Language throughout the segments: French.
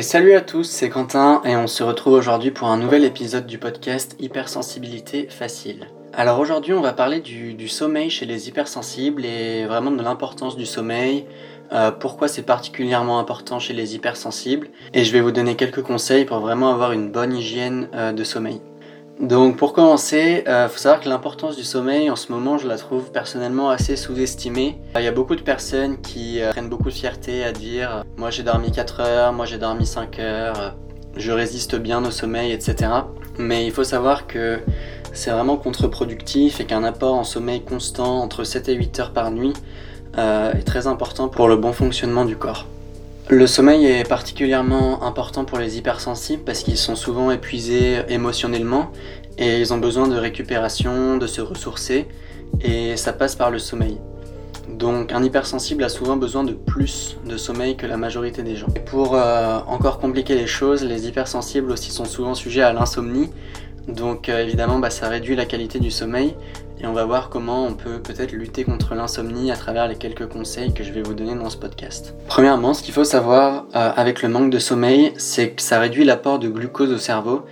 Salut à tous, c'est Quentin et on se retrouve aujourd'hui pour un nouvel épisode du podcast Hypersensibilité facile. Alors aujourd'hui on va parler du, sommeil chez les hypersensibles et vraiment de l'importance du sommeil, euh, pourquoi c'est particulièrement important chez les hypersensibles et je vais vous donner quelques conseils pour vraiment avoir une bonne hygiène euh, de sommeil. Donc pour commencer, il euh, faut savoir que l'importance du sommeil en ce moment, je la trouve personnellement assez sous-estimée. Il y a beaucoup de personnes qui euh, prennent beaucoup de fierté à dire moi j'ai dormi 4 heures, moi j'ai dormi 5 heures, je résiste bien au sommeil, etc. Mais il faut savoir que c'est vraiment contre-productif et qu'un apport en sommeil constant entre 7 et 8 heures par nuit euh, est très important pour le bon fonctionnement du corps. Le sommeil est particulièrement important pour les hypersensibles parce qu'ils sont souvent épuisés émotionnellement et ils ont besoin de récupération, de se ressourcer et ça passe par le sommeil. Donc un hypersensible a souvent besoin de plus de sommeil que la majorité des gens. Et pour euh, encore compliquer les choses, les hypersensibles aussi sont souvent sujets à l'insomnie. Donc euh, évidemment bah, ça réduit la qualité du sommeil et on va voir comment on peut peut-être lutter contre l'insomnie à travers les quelques conseils que je vais vous donner dans ce podcast. Premièrement, ce qu'il faut savoir euh, avec le manque de sommeil, c'est que ça réduit l'apport de glucose au cerveau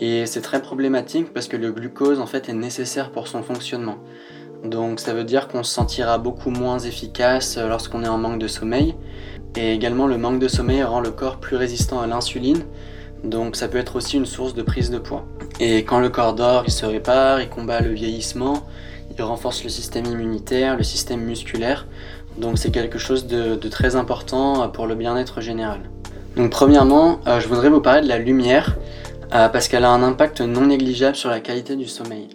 et c'est très problématique parce que le glucose en fait est nécessaire pour son fonctionnement. Donc ça veut dire qu'on se sentira beaucoup moins efficace euh, lorsqu'on est en manque de sommeil. Et également le manque de sommeil rend le corps plus résistant à l'insuline. Donc ça peut être aussi une source de prise de poids. Et quand le corps dort, il se répare, il combat le vieillissement, il renforce le système immunitaire, le système musculaire. Donc c'est quelque chose de, très important pour le bien-être général. Donc premièrement, euh, je voudrais vous parler de la lumière euh, parce qu'elle a un impact non négligeable sur la qualité du sommeil.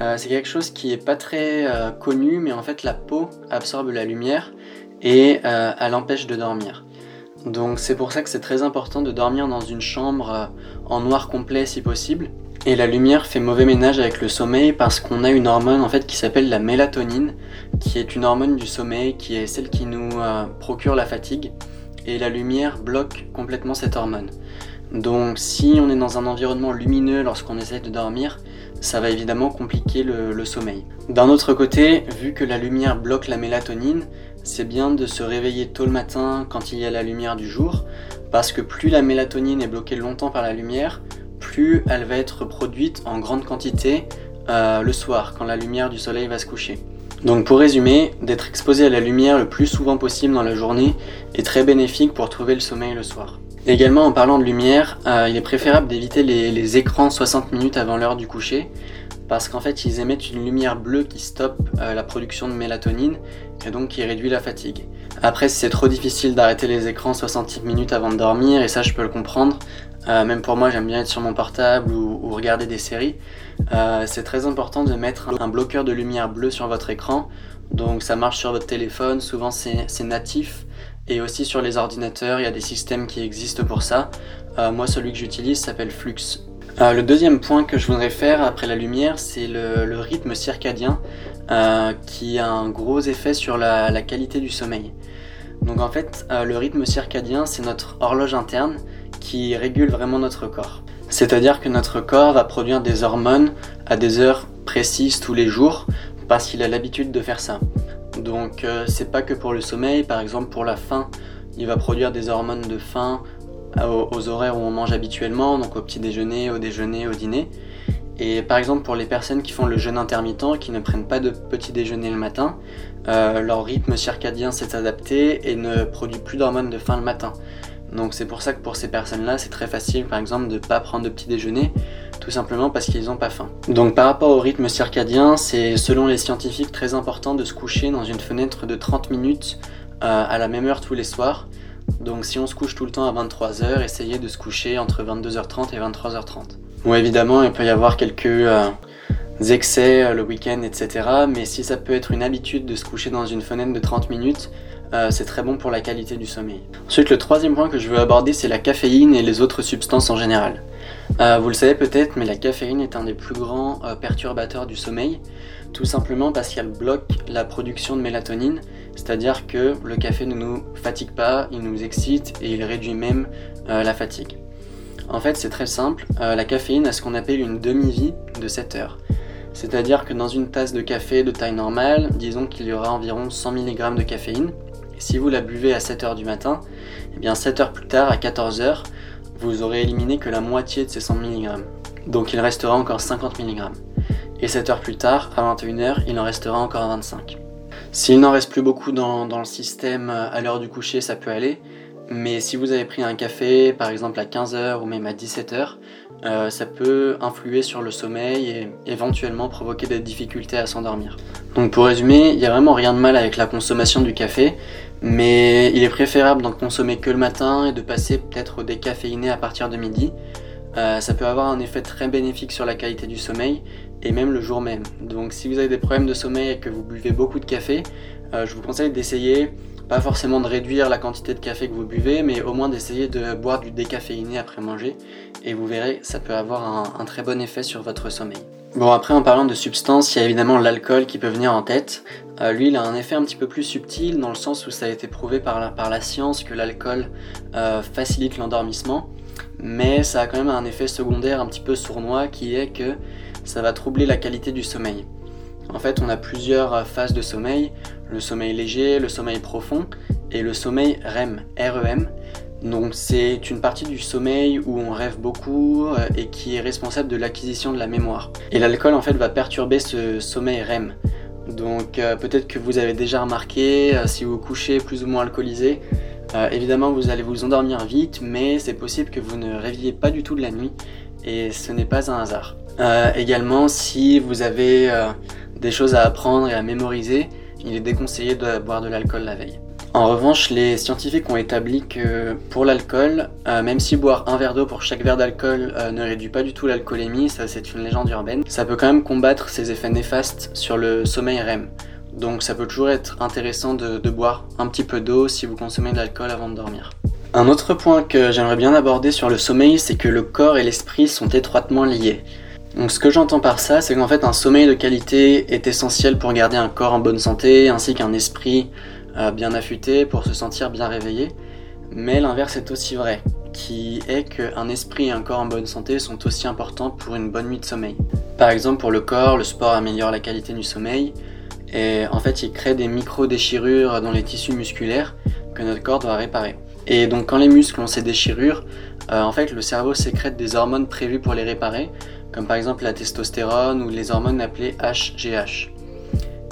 Euh, c'est quelque chose qui n'est pas très connu, mais en fait la peau absorbe la lumière et elle empêche de dormir. Donc c'est pour ça que c'est très important de dormir dans une chambre en noir complet si possible. Et la lumière fait mauvais ménage avec le sommeil parce qu'on a une hormone en fait qui s'appelle la mélatonine, qui est une hormone du sommeil, qui est celle qui nous euh, procure la fatigue. Et la lumière bloque complètement cette hormone. Donc si on est dans un environnement lumineux lorsqu'on essaie de dormir, ça va évidemment compliquer le sommeil. D'un autre côté, vu que la lumière bloque la mélatonine, c'est bien de se réveiller tôt le matin quand il y a la lumière du jour, parce que plus la mélatonine est bloquée longtemps par la lumière, plus elle va être produite en grande quantité euh, le soir, quand la lumière du soleil va se coucher. Donc pour résumer, d'être exposé à la lumière le plus souvent possible dans la journée est très bénéfique pour trouver le sommeil le soir. Également en parlant de lumière, euh, il est préférable d'éviter les, écrans 60 minutes avant l'heure du coucher parce qu'en fait ils émettent une lumière bleue qui stoppe euh, la production de mélatonine et donc qui réduit la fatigue. Après, c'est trop difficile d'arrêter les écrans 60 minutes avant de dormir, et ça je peux le comprendre, euh, même pour moi, j'aime bien être sur mon portable ou, regarder des séries. Euh, c'est très important de mettre un bloqueur de lumière bleue sur votre écran. Donc ça marche sur votre téléphone, souvent c'est natif. Et aussi sur les ordinateurs, il y a des systèmes qui existent pour ça. Moi, celui que j'utilise s'appelle Flux. Le deuxième point que je voudrais faire après la lumière, c'est le, rythme circadien qui a un gros effet sur la, qualité du sommeil. Donc en fait, le rythme circadien, c'est notre horloge interne qui régule vraiment notre corps. C'est-à-dire que notre corps va produire des hormones à des heures précises tous les jours parce qu'il a l'habitude de faire ça. Donc euh, c'est pas que pour le sommeil, par exemple pour la faim, il va produire des hormones de faim aux, horaires où on mange habituellement, donc au petit déjeuner, au déjeuner, au dîner. Et par exemple pour les personnes qui font le jeûne intermittent, qui ne prennent pas de petit déjeuner le matin, euh, leur rythme circadien s'est adapté et ne produit plus d'hormones de faim le matin. Donc c'est pour ça que pour ces personnes-là, c'est très facile par exemple de ne pas prendre de petit déjeuner, tout simplement parce qu'ils n'ont pas faim. Donc par rapport au rythme circadien, c'est selon les scientifiques très important de se coucher dans une fenêtre de 30 minutes euh, à la même heure tous les soirs. Donc si on se couche tout le temps à 23h, essayez de se coucher entre 22h30 et 23h30. Bon évidemment, il peut y avoir quelques euh, excès euh, le week-end, etc. Mais si ça peut être une habitude de se coucher dans une fenêtre de 30 minutes, euh, c'est très bon pour la qualité du sommeil. Ensuite, le troisième point que je veux aborder, c'est la caféine et les autres substances en général. Vous le savez peut-être, mais la caféine est un des plus grands perturbateurs du sommeil, tout simplement parce qu'elle bloque la production de mélatonine, c'est-à-dire que le café ne nous fatigue pas, il nous excite et il réduit même la fatigue. En fait, c'est très simple, la caféine a ce qu'on appelle une demi-vie de 7 heures. C'est-à-dire que dans une tasse de café de taille normale, disons qu'il y aura environ 100 mg de caféine, si vous la buvez à 7h du matin, et bien 7 heures plus tard, à 14 heures, vous aurez éliminé que la moitié de ces 100 mg. Donc il restera encore 50 mg. Et 7 heures plus tard, à 21h, il en restera encore 25. S'il n'en reste plus beaucoup dans, le système à l'heure du coucher, ça peut aller. Mais si vous avez pris un café, par exemple à 15h ou même à 17h, euh, ça peut influer sur le sommeil et éventuellement provoquer des difficultés à s'endormir. Donc pour résumer, il n'y a vraiment rien de mal avec la consommation du café, mais il est préférable d'en consommer que le matin et de passer peut-être au décaféiné à partir de midi. Euh, ça peut avoir un effet très bénéfique sur la qualité du sommeil et même le jour même. Donc si vous avez des problèmes de sommeil et que vous buvez beaucoup de café, euh, je vous conseille d'essayer, pas forcément de réduire la quantité de café que vous buvez, mais au moins d'essayer de boire du décaféiné après manger. Et vous verrez, ça peut avoir un, très bon effet sur votre sommeil. Bon après en parlant de substances, il y a évidemment l'alcool qui peut venir en tête. Euh, lui il a un effet un petit peu plus subtil dans le sens où ça a été prouvé par la, science que l'alcool euh, facilite l'endormissement. Mais ça a quand même un effet secondaire un petit peu sournois qui est que ça va troubler la qualité du sommeil. En fait, on a plusieurs phases de sommeil, le sommeil léger, le sommeil profond et le sommeil REM, REM. Donc c'est une partie du sommeil où on rêve beaucoup euh, et qui est responsable de l'acquisition de la mémoire. Et l'alcool en fait va perturber ce sommeil REM. Donc euh, peut-être que vous avez déjà remarqué, euh, si vous couchez plus ou moins alcoolisé, évidemment vous allez vous endormir vite, mais c'est possible que vous ne rêviez pas du tout de la nuit et ce n'est pas un hasard. Euh, également, si vous avez euh, des choses à apprendre et à mémoriser, il est déconseillé de boire de l'alcool la veille. En revanche, les scientifiques ont établi que pour l'alcool, euh, même si boire un verre d'eau pour chaque verre d'alcool ne réduit pas du tout l'alcoolémie, ça c'est une légende urbaine, ça peut quand même combattre ses effets néfastes sur le sommeil REM. Donc ça peut toujours être intéressant de boire un petit peu d'eau si vous consommez de l'alcool avant de dormir. Un autre point que j'aimerais bien aborder sur le sommeil, c'est que le corps et l'esprit sont étroitement liés. Donc ce que j'entends par ça, c'est qu'en fait un sommeil de qualité est essentiel pour garder un corps en bonne santé ainsi qu'un esprit euh, bien affûté pour se sentir bien réveillé. Mais l'inverse est aussi vrai, qui est qu'un esprit et un corps en bonne santé sont aussi importants pour une bonne nuit de sommeil. Par exemple pour le corps, le sport améliore la qualité du sommeil et en fait il crée des micro-déchirures dans les tissus musculaires que notre corps doit réparer. Et donc quand les muscles ont ces déchirures, euh, en fait le cerveau sécrète des hormones prévues pour les réparer, comme par exemple la testostérone ou les hormones appelées HGH.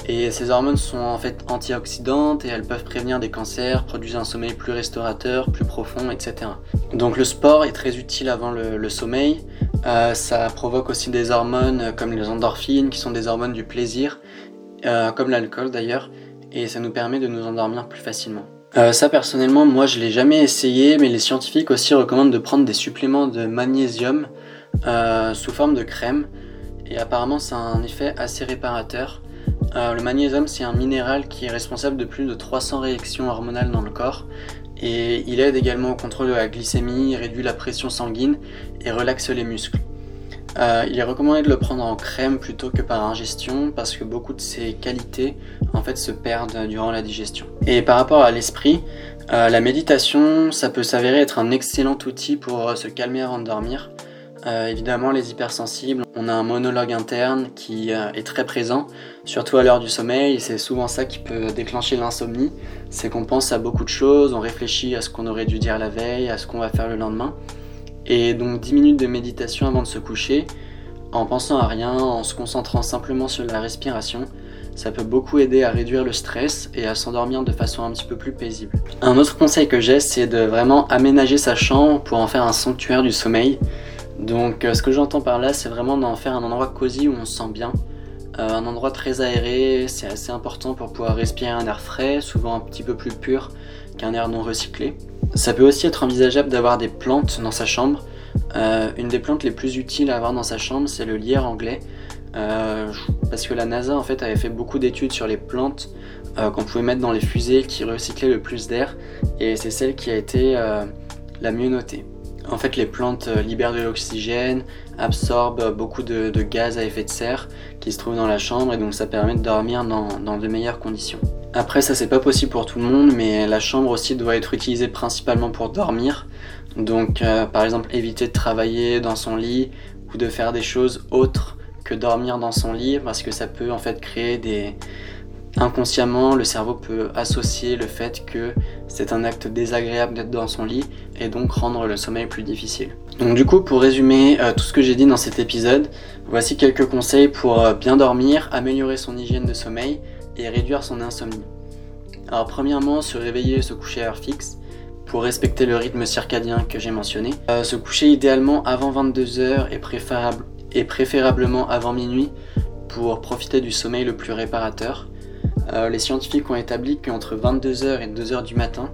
Et ces hormones sont en fait antioxydantes et elles peuvent prévenir des cancers, produisent un sommeil plus restaurateur, plus profond, etc. Donc le sport est très utile avant le, sommeil. Euh, ça provoque aussi des hormones comme les endorphines, qui sont des hormones du plaisir, euh, comme l'alcool d'ailleurs, et ça nous permet de nous endormir plus facilement. Euh, ça personnellement, moi je l'ai jamais essayé, mais les scientifiques aussi recommandent de prendre des suppléments de magnésium euh, sous forme de crème et apparemment ça a un effet assez réparateur. Euh, le magnésium c'est un minéral qui est responsable de plus de 300 réactions hormonales dans le corps et il aide également au contrôle de la glycémie, réduit la pression sanguine et relaxe les muscles. Euh, il est recommandé de le prendre en crème plutôt que par ingestion parce que beaucoup de ses qualités en fait se perdent durant la digestion. Et par rapport à l'esprit, la méditation ça peut s'avérer être un excellent outil pour se calmer avant de dormir. Euh, évidemment, les hypersensibles, on a un monologue interne qui euh, est très présent, surtout à l'heure du sommeil. C'est souvent ça qui peut déclencher l'insomnie. C'est qu'on pense à beaucoup de choses, on réfléchit à ce qu'on aurait dû dire la veille, à ce qu'on va faire le lendemain. Et donc 10 minutes de méditation avant de se coucher, en pensant à rien, en se concentrant simplement sur la respiration, ça peut beaucoup aider à réduire le stress et à s'endormir de façon un petit peu plus paisible. Un autre conseil que j'ai, c'est de vraiment aménager sa chambre pour en faire un sanctuaire du sommeil. Donc euh, ce que j'entends par là, c'est vraiment d'en faire un endroit cosy où on se sent bien. Euh, un endroit très aéré, c'est assez important pour pouvoir respirer un air frais, souvent un petit peu plus pur qu'un air non recyclé. Ça peut aussi être envisageable d'avoir des plantes dans sa chambre. Euh, une des plantes les plus utiles à avoir dans sa chambre, c'est le lierre anglais. parce que la NASA en fait avait fait beaucoup d'études sur les plantes qu'on pouvait mettre dans les fusées qui recyclaient le plus d'air et c'est celle qui a été la mieux notée. En fait, les plantes euh, libèrent de l'oxygène, absorbent beaucoup de, gaz à effet de serre qui se trouvent dans la chambre et donc ça permet de dormir dans, de meilleures conditions. Après, ça c'est pas possible pour tout le monde, mais la chambre aussi doit être utilisée principalement pour dormir. Donc, euh, par exemple, éviter de travailler dans son lit ou de faire des choses autres que dormir dans son lit parce que ça peut en fait créer des, inconsciemment, le cerveau peut associer le fait que c'est un acte désagréable d'être dans son lit et donc rendre le sommeil plus difficile. Donc du coup, pour résumer euh, tout ce que j'ai dit dans cet épisode, voici quelques conseils pour euh, bien dormir, améliorer son hygiène de sommeil et réduire son insomnie. Alors premièrement, se réveiller et se coucher à heure fixe pour respecter le rythme circadien que j'ai mentionné. Euh, se coucher idéalement avant 22h et, préférable, et préférablement avant minuit pour profiter du sommeil le plus réparateur. Euh, les scientifiques ont établi qu'entre 22h et 2h du matin,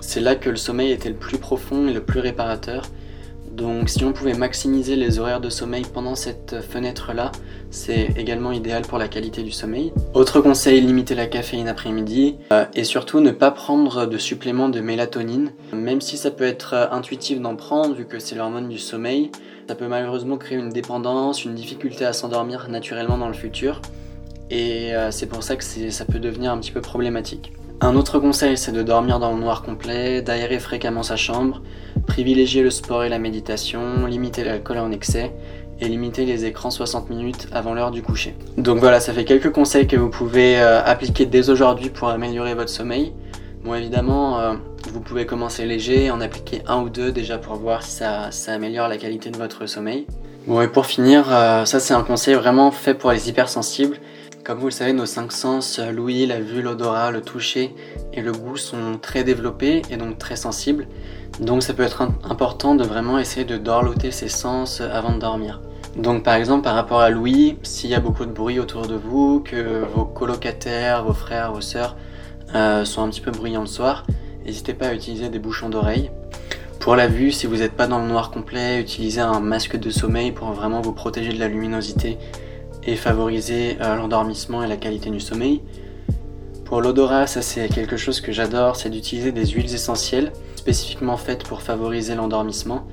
c'est là que le sommeil était le plus profond et le plus réparateur. Donc si on pouvait maximiser les horaires de sommeil pendant cette fenêtre-là, c'est également idéal pour la qualité du sommeil. Autre conseil, limiter la caféine après-midi euh, et surtout ne pas prendre de suppléments de mélatonine. Même si ça peut être euh, intuitif d'en prendre vu que c'est l'hormone du sommeil, ça peut malheureusement créer une dépendance, une difficulté à s'endormir naturellement dans le futur et euh, c'est pour ça que ça peut devenir un petit peu problématique. Un autre conseil, c'est de dormir dans le noir complet, d'aérer fréquemment sa chambre, privilégier le sport et la méditation, limiter l'alcool en excès et limiter les écrans 60 minutes avant l'heure du coucher. Donc voilà, ça fait quelques conseils que vous pouvez euh, appliquer dès aujourd'hui pour améliorer votre sommeil. Bon évidemment, euh, vous pouvez commencer léger, en appliquer un ou deux déjà pour voir si ça, améliore la qualité de votre sommeil. Bon et pour finir, ça c'est un conseil vraiment fait pour les hypersensibles comme vous le savez, nos cinq sens, euh, l'ouïe, la vue, l'odorat, le toucher et le goût sont très développés et donc très sensibles. Donc ça peut être important de vraiment essayer de dorloter ces sens euh, avant de dormir. Donc par exemple par rapport à l'ouïe, s'il y a beaucoup de bruit autour de vous, que vos colocataires, vos frères, vos sœurs euh, sont un petit peu bruyants le soir, n'hésitez pas à utiliser des bouchons d'oreille. Pour la vue, si vous n'êtes pas dans le noir complet, utilisez un masque de sommeil pour vraiment vous protéger de la luminosité et favoriser euh, l'endormissement et la qualité du sommeil. Pour l'odorat, ça c'est quelque chose que j'adore, c'est d'utiliser des huiles essentielles spécifiquement faites pour favoriser l'endormissement.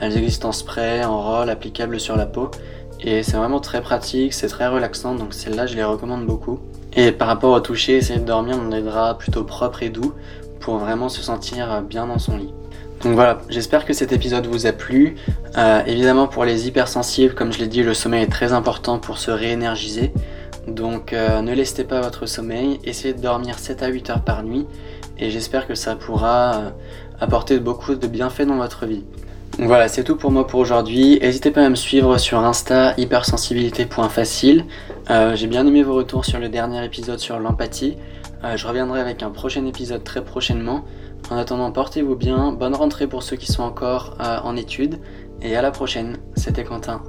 Elles existent en spray, en roll, applicables sur la peau. Et c'est vraiment très pratique, c'est très relaxant, donc celles-là je les recommande beaucoup. Et par rapport au toucher, essayer de dormir dans des draps plutôt propres et doux pour vraiment se sentir bien dans son lit. Donc voilà, j'espère que cet épisode vous a plu. Euh, évidemment pour les hypersensibles, comme je l'ai dit, le sommeil est très important pour se réénergiser. Donc euh, ne laissez pas votre sommeil, essayez de dormir 7 à 8 heures par nuit et j'espère que ça pourra euh, apporter beaucoup de bienfaits dans votre vie. Voilà, c'est tout pour moi pour aujourd'hui. N'hésitez pas à me suivre sur Insta hypersensibilité.facile. J'ai bien aimé vos retours sur le dernier épisode sur l'empathie. je reviendrai avec un prochain épisode très prochainement. En attendant, portez-vous bien, bonne rentrée pour ceux qui sont encore euh, en études, et à la prochaine, c'était Quentin.